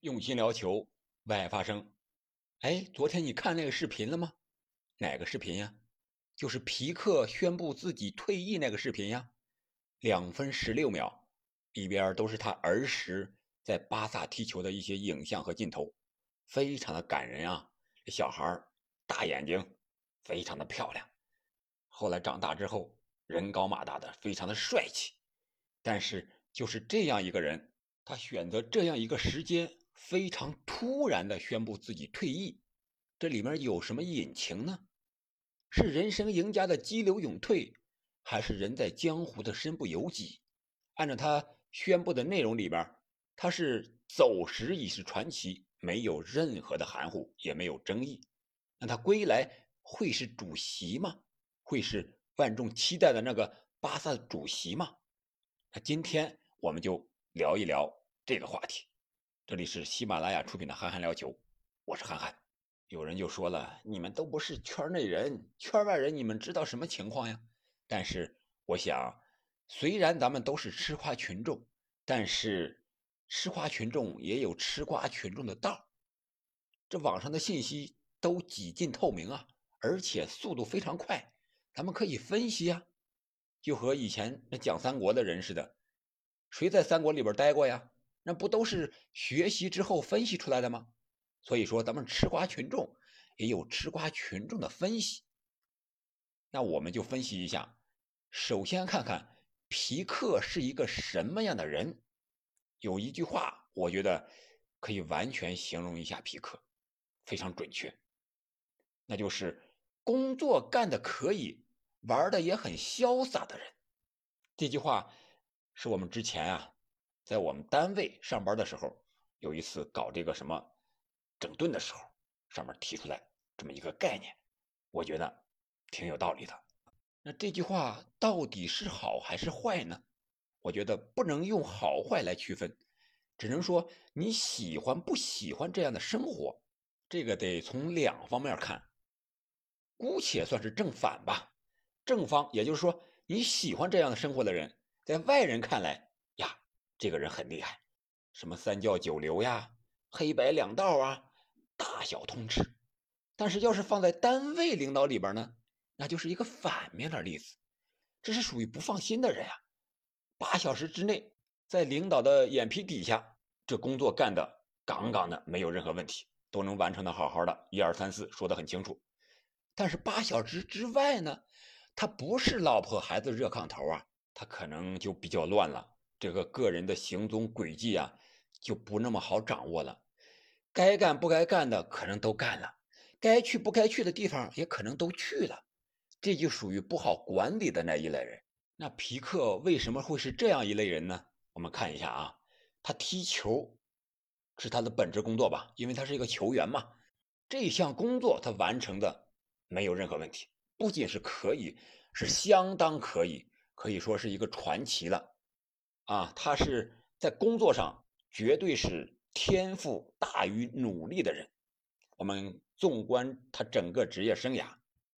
用心聊球，为爱发声。哎，昨天你看那个视频了吗？哪个视频呀？就是皮克宣布自己退役那个视频呀。两分十六秒，里边都是他儿时在巴萨踢球的一些影像和镜头，非常的感人啊。这小孩大眼睛，非常的漂亮。后来长大之后，人高马大的，非常的帅气。但是就是这样一个人，他选择这样一个时间。非常突然的宣布自己退役，这里面有什么隐情呢？是人生赢家的激流勇退，还是人在江湖的身不由己？按照他宣布的内容里边，他是走时已是传奇，没有任何的含糊，也没有争议。那他归来会是主席吗？会是万众期待的那个巴萨主席吗？那今天我们就聊一聊这个话题。这里是喜马拉雅出品的《憨憨聊球》，我是憨憨。有人就说了：“你们都不是圈内人，圈外人，你们知道什么情况呀？”但是我想，虽然咱们都是吃瓜群众，但是吃瓜群众也有吃瓜群众的道。这网上的信息都几近透明啊，而且速度非常快，咱们可以分析啊。就和以前那讲三国的人似的，谁在三国里边待过呀？那不都是学习之后分析出来的吗？所以说，咱们吃瓜群众也有吃瓜群众的分析。那我们就分析一下，首先看看皮克是一个什么样的人。有一句话，我觉得可以完全形容一下皮克，非常准确，那就是工作干的可以，玩的也很潇洒的人。这句话是我们之前啊。在我们单位上班的时候，有一次搞这个什么整顿的时候，上面提出来这么一个概念，我觉得挺有道理的。那这句话到底是好还是坏呢？我觉得不能用好坏来区分，只能说你喜欢不喜欢这样的生活，这个得从两方面看。姑且算是正反吧。正方，也就是说你喜欢这样的生活的人，在外人看来。这个人很厉害，什么三教九流呀，黑白两道啊，大小通吃。但是要是放在单位领导里边呢，那就是一个反面的例子，这是属于不放心的人呀。八小时之内，在领导的眼皮底下，这工作干的杠杠的，没有任何问题，都能完成的好好的，一二三四说的很清楚。但是八小时之外呢，他不是老婆孩子热炕头啊，他可能就比较乱了。这个个人的行踪轨迹啊，就不那么好掌握了。该干不该干的可能都干了，该去不该去的地方也可能都去了。这就属于不好管理的那一类人。那皮克为什么会是这样一类人呢？我们看一下啊，他踢球是他的本职工作吧？因为他是一个球员嘛。这项工作他完成的没有任何问题，不仅是可以，是相当可以，可以说是一个传奇了。啊，他是在工作上绝对是天赋大于努力的人。我们纵观他整个职业生涯，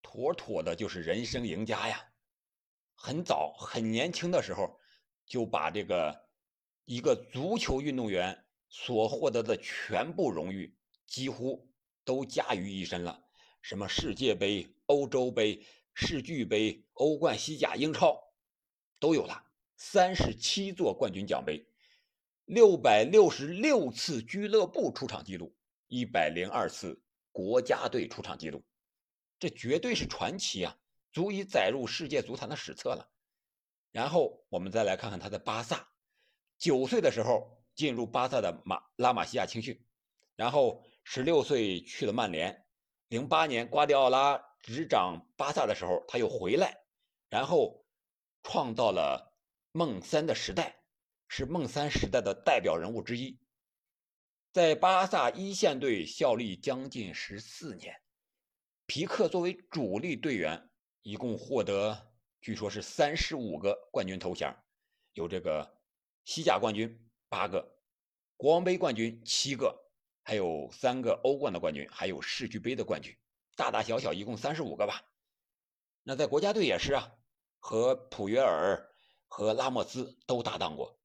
妥妥的就是人生赢家呀！很早很年轻的时候，就把这个一个足球运动员所获得的全部荣誉几乎都加于一身了。什么世界杯、欧洲杯、世俱杯、欧冠、西甲、英超，都有了。三十七座冠军奖杯，六百六十六次俱乐部出场记录，一百零二次国家队出场记录，这绝对是传奇啊，足以载入世界足坛的史册了。然后我们再来看看他的巴萨，九岁的时候进入巴萨的马拉玛西亚青训，然后十六岁去了曼联，零八年瓜迪奥拉执掌巴萨的时候他又回来，然后创造了。梦三的时代是梦三时代的代表人物之一，在巴萨一线队效力将近十四年。皮克作为主力队员，一共获得据说是三十五个冠军头衔，有这个西甲冠军八个，国王杯冠军七个，还有三个欧冠的冠军，还有世俱杯的冠军，大大小小一共三十五个吧。那在国家队也是啊，和普约尔。和拉莫斯都搭档过，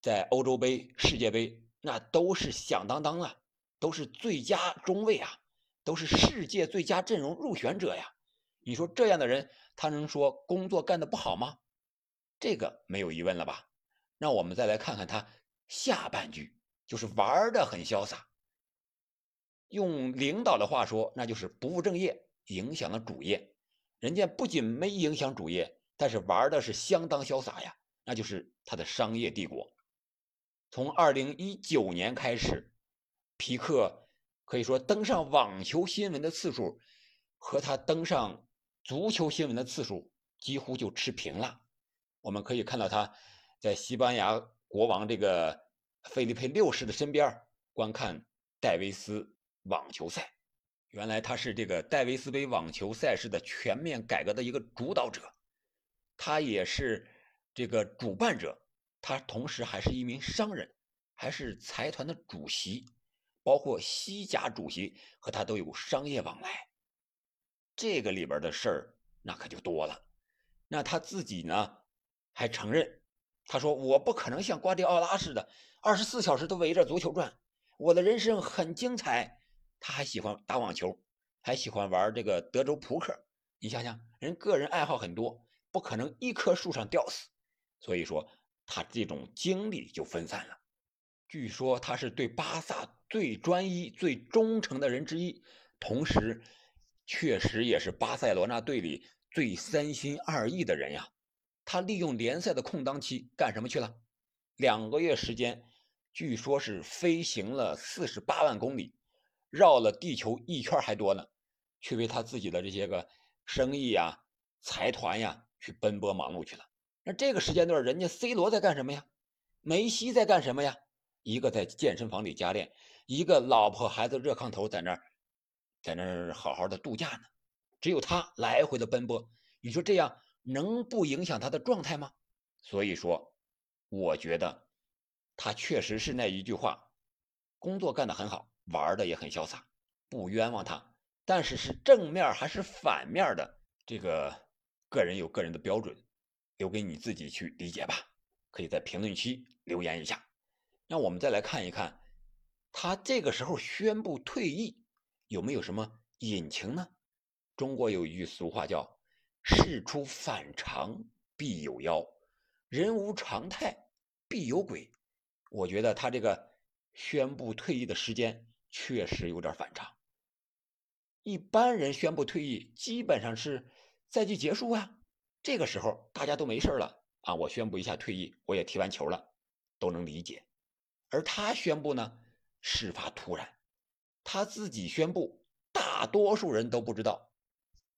在欧洲杯、世界杯那都是响当当啊，都是最佳中卫啊，都是世界最佳阵容入选者呀。你说这样的人，他能说工作干得不好吗？这个没有疑问了吧？让我们再来看看他下半句，就是玩的很潇洒。用领导的话说，那就是不务正业，影响了主业。人家不仅没影响主业，但是玩的是相当潇洒呀，那就是他的商业帝国。从二零一九年开始，皮克可以说登上网球新闻的次数和他登上足球新闻的次数几乎就持平了。我们可以看到他在西班牙国王这个费利佩六世的身边观看戴维斯网球赛。原来他是这个戴维斯杯网球赛事的全面改革的一个主导者，他也是这个主办者，他同时还是一名商人，还是财团的主席，包括西甲主席和他都有商业往来。这个里边的事儿那可就多了。那他自己呢，还承认，他说我不可能像瓜迪奥拉似的二十四小时都围着足球转，我的人生很精彩。他还喜欢打网球，还喜欢玩这个德州扑克。你想想，人个人爱好很多，不可能一棵树上吊死。所以说，他这种精力就分散了。据说他是对巴萨最专一、最忠诚的人之一，同时，确实也是巴塞罗那队里最三心二意的人呀。他利用联赛的空档期干什么去了？两个月时间，据说是飞行了四十八万公里。绕了地球一圈还多呢，去为他自己的这些个生意呀、财团呀去奔波忙碌去了。那这个时间段，人家 C 罗在干什么呀？梅西在干什么呀？一个在健身房里加练，一个老婆孩子热炕头在那儿，在那儿好好的度假呢。只有他来回的奔波，你说这样能不影响他的状态吗？所以说，我觉得他确实是那一句话，工作干得很好。玩的也很潇洒，不冤枉他。但是是正面还是反面的，这个个人有个人的标准，留给你自己去理解吧。可以在评论区留言一下。那我们再来看一看，他这个时候宣布退役有没有什么隐情呢？中国有一句俗话叫“事出反常必有妖，人无常态必有鬼”。我觉得他这个宣布退役的时间。确实有点反常。一般人宣布退役，基本上是赛季结束啊，这个时候大家都没事了啊，我宣布一下退役，我也踢完球了，都能理解。而他宣布呢，事发突然，他自己宣布，大多数人都不知道。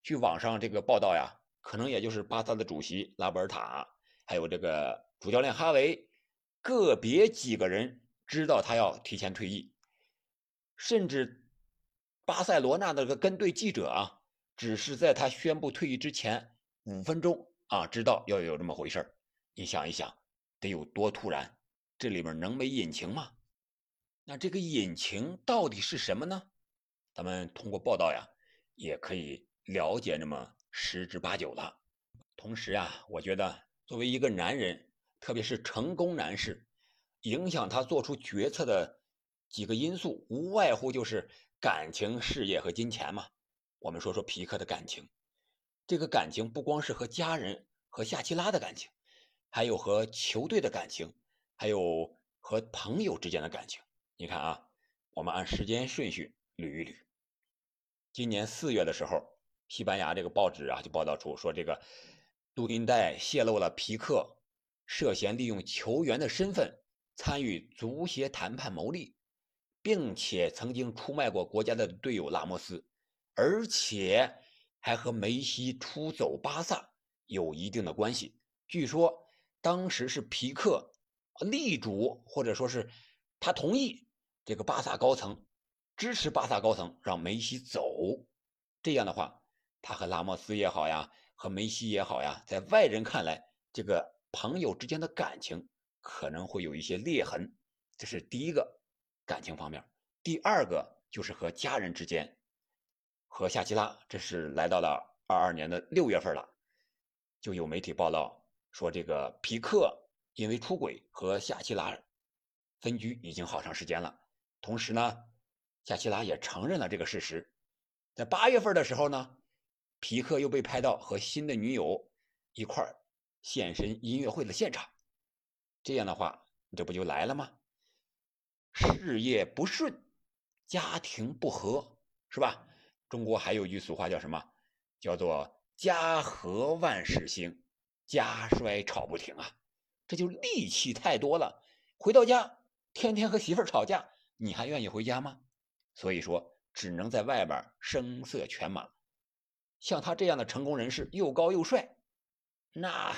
据网上这个报道呀，可能也就是巴萨的主席拉波尔塔，还有这个主教练哈维，个别几个人知道他要提前退役。甚至，巴塞罗那那个跟队记者啊，只是在他宣布退役之前五分钟啊，知道要有这么回事你想一想，得有多突然？这里面能没隐情吗？那这个隐情到底是什么呢？咱们通过报道呀，也可以了解那么十之八九了。同时啊，我觉得作为一个男人，特别是成功男士，影响他做出决策的。几个因素无外乎就是感情、事业和金钱嘛。我们说说皮克的感情，这个感情不光是和家人、和夏奇拉的感情，还有和球队的感情，还有和朋友之间的感情。你看啊，我们按时间顺序捋一捋。今年四月的时候，西班牙这个报纸啊就报道出说，这个录音带泄露了皮克涉嫌利用球员的身份参与足协谈判牟利。并且曾经出卖过国家的队友拉莫斯，而且还和梅西出走巴萨有一定的关系。据说当时是皮克力主，或者说是他同意这个巴萨高层支持巴萨高层让梅西走。这样的话，他和拉莫斯也好呀，和梅西也好呀，在外人看来，这个朋友之间的感情可能会有一些裂痕。这是第一个。感情方面，第二个就是和家人之间，和夏奇拉，这是来到了二二年的六月份了，就有媒体报道说，这个皮克因为出轨和夏奇拉分居已经好长时间了。同时呢，夏奇拉也承认了这个事实。在八月份的时候呢，皮克又被拍到和新的女友一块儿现身音乐会的现场。这样的话，这不就来了吗？事业不顺，家庭不和，是吧？中国还有一句俗话叫什么？叫做“家和万事兴，家衰吵不停”啊！这就戾气太多了。回到家，天天和媳妇吵架，你还愿意回家吗？所以说，只能在外边声色犬马。像他这样的成功人士，又高又帅，那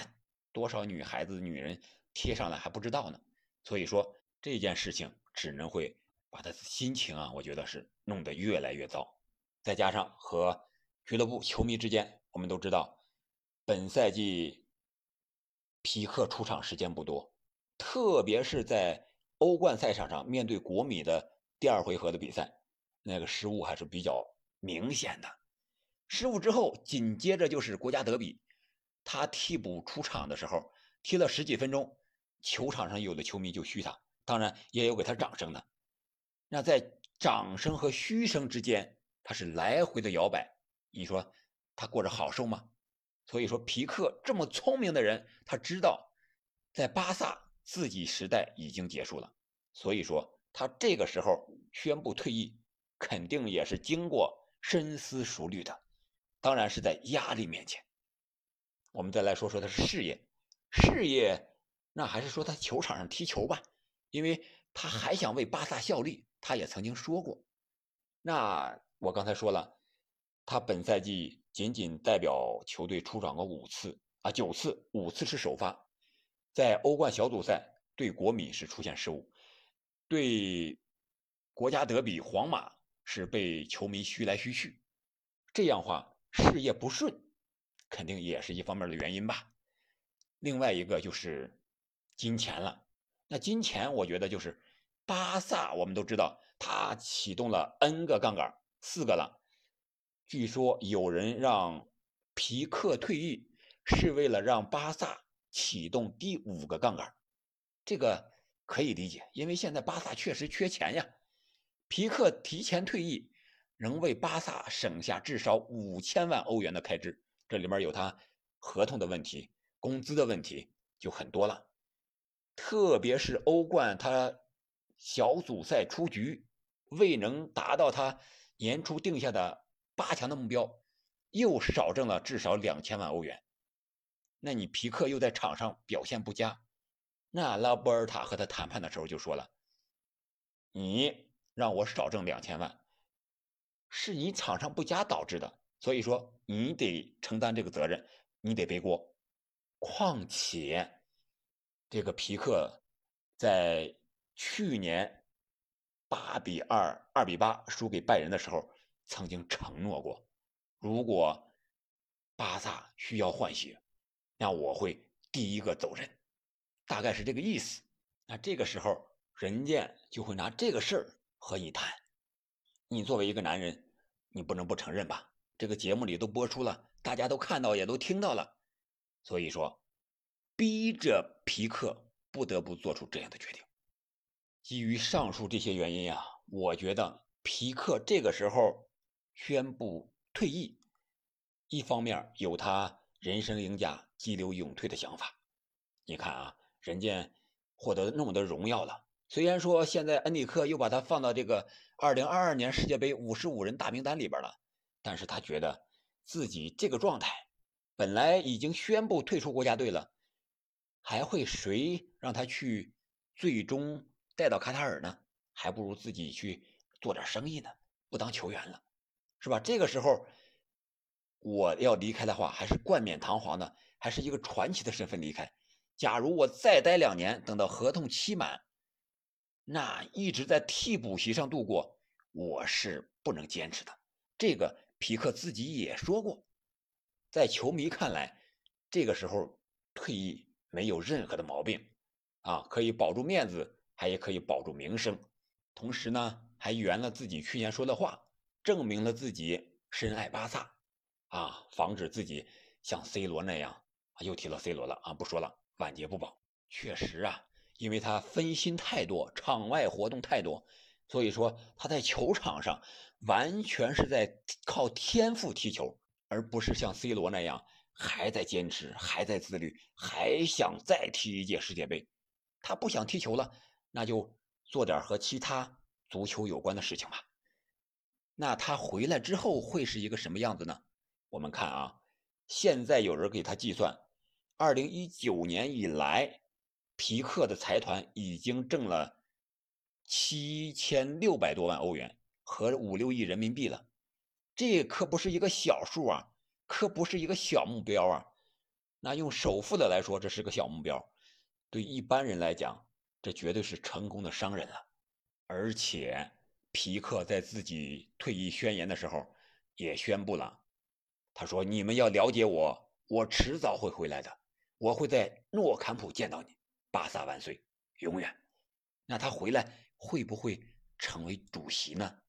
多少女孩子、女人贴上来还不知道呢。所以说，这件事情只能会把他心情啊，我觉得是弄得越来越糟。再加上和俱乐部球迷之间，我们都知道，本赛季皮克出场时间不多，特别是在欧冠赛场上面对国米的第二回合的比赛，那个失误还是比较明显的。失误之后，紧接着就是国家德比，他替补出场的时候踢了十几分钟，球场上有的球迷就嘘他，当然也有给他掌声的。那在掌声和嘘声之间，他是来回的摇摆。你说他过着好受吗？所以说皮克这么聪明的人，他知道在巴萨自己时代已经结束了，所以说他这个时候宣布退役，肯定也是经过深思熟虑的，当然是在压力面前。我们再来说说他的事业，事业那还是说他球场上踢球吧，因为他还想为巴萨效力，他也曾经说过。那我刚才说了。他本赛季仅仅代表球队出场过五次啊，九次，五次是首发。在欧冠小组赛对国米是出现失误，对国家德比皇马是被球迷嘘来嘘去，这样话事业不顺，肯定也是一方面的原因吧。另外一个就是金钱了，那金钱我觉得就是巴萨，我们都知道他启动了 N 个杠杆，四个了。据说有人让皮克退役，是为了让巴萨启动第五个杠杆，这个可以理解，因为现在巴萨确实缺钱呀。皮克提前退役，能为巴萨省下至少五千万欧元的开支，这里面有他合同的问题、工资的问题就很多了。特别是欧冠，他小组赛出局，未能达到他年初定下的。八强的目标又少挣了至少两千万欧元，那你皮克又在场上表现不佳，那拉波尔塔和他谈判的时候就说了：“你让我少挣两千万，是你场上不佳导致的，所以说你得承担这个责任，你得背锅。况且这个皮克在去年八比二、二比八输给拜仁的时候。”曾经承诺过，如果巴萨需要换血，那我会第一个走人，大概是这个意思。那这个时候，人家就会拿这个事儿和你谈。你作为一个男人，你不能不承认吧？这个节目里都播出了，大家都看到，也都听到了。所以说，逼着皮克不得不做出这样的决定。基于上述这些原因呀，我觉得皮克这个时候。宣布退役，一方面有他人生赢家、激流勇退的想法。你看啊，人家获得那么多荣耀了，虽然说现在恩里克又把他放到这个2022年世界杯五十五人大名单里边了，但是他觉得自己这个状态，本来已经宣布退出国家队了，还会谁让他去最终带到卡塔尔呢？还不如自己去做点生意呢，不当球员了。是吧？这个时候我要离开的话，还是冠冕堂皇的，还是一个传奇的身份离开。假如我再待两年，等到合同期满，那一直在替补席上度过，我是不能坚持的。这个皮克自己也说过，在球迷看来，这个时候退役没有任何的毛病，啊，可以保住面子，还也可以保住名声，同时呢，还圆了自己去年说的话。证明了自己深爱巴萨，啊，防止自己像 C 罗那样啊，又提了 C 罗了啊，不说了，晚节不保。确实啊，因为他分心太多，场外活动太多，所以说他在球场上完全是在靠天赋踢球，而不是像 C 罗那样还在坚持，还在自律，还想再踢一届世界杯。他不想踢球了，那就做点和其他足球有关的事情吧。那他回来之后会是一个什么样子呢？我们看啊，现在有人给他计算，二零一九年以来，皮克的财团已经挣了七千六百多万欧元，和五六亿人民币了。这可不是一个小数啊，可不是一个小目标啊。那用首富的来说，这是个小目标。对一般人来讲，这绝对是成功的商人了。而且，皮克在自己退役宣言的时候也宣布了，他说：“你们要了解我，我迟早会回来的，我会在诺坎普见到你，巴萨万岁，永远。”那他回来会不会成为主席呢？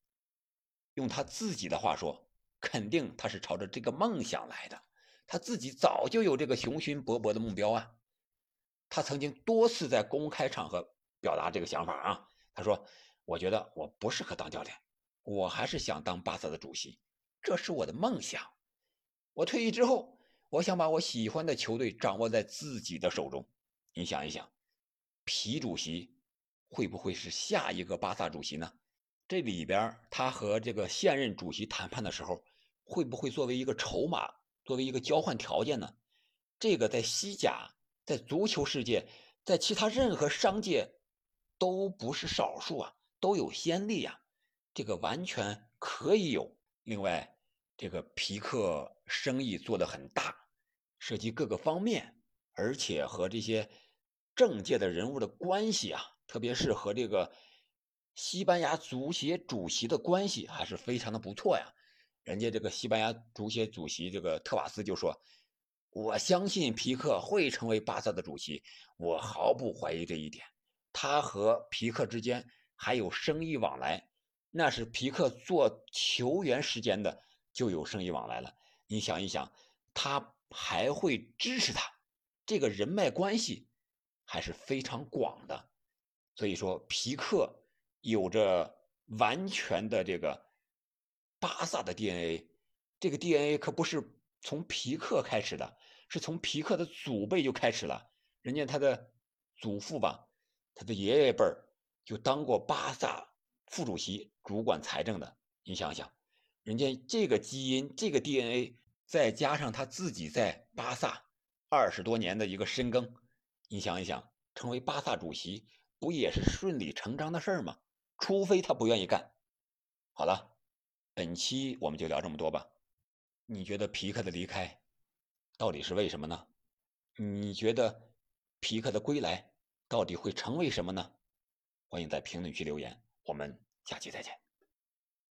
用他自己的话说，肯定他是朝着这个梦想来的，他自己早就有这个雄心勃勃的目标啊。他曾经多次在公开场合表达这个想法啊，他说：“我觉得我不适合当教练，我还是想当巴萨的主席，这是我的梦想。我退役之后，我想把我喜欢的球队掌握在自己的手中。你想一想，皮主席会不会是下一个巴萨主席呢？这里边他和这个现任主席谈判的时候，会不会作为一个筹码，作为一个交换条件呢？这个在西甲。”在足球世界，在其他任何商界，都不是少数啊，都有先例呀，这个完全可以有。另外，这个皮克生意做得很大，涉及各个方面，而且和这些政界的人物的关系啊，特别是和这个西班牙足协主席的关系，还是非常的不错呀。人家这个西班牙足协主席这个特瓦斯就说。我相信皮克会成为巴萨的主席，我毫不怀疑这一点。他和皮克之间还有生意往来，那是皮克做球员时间的就有生意往来了。你想一想，他还会支持他，这个人脉关系还是非常广的。所以说，皮克有着完全的这个巴萨的 DNA，这个 DNA 可不是。从皮克开始的，是从皮克的祖辈就开始了。人家他的祖父吧，他的爷爷辈儿就当过巴萨副主席，主管财政的。你想想，人家这个基因、这个 DNA，再加上他自己在巴萨二十多年的一个深耕，你想一想，成为巴萨主席不也是顺理成章的事儿吗？除非他不愿意干。好了，本期我们就聊这么多吧。你觉得皮克的离开到底是为什么呢？你觉得皮克的归来到底会成为什么呢？欢迎在评论区留言，我们下期再见。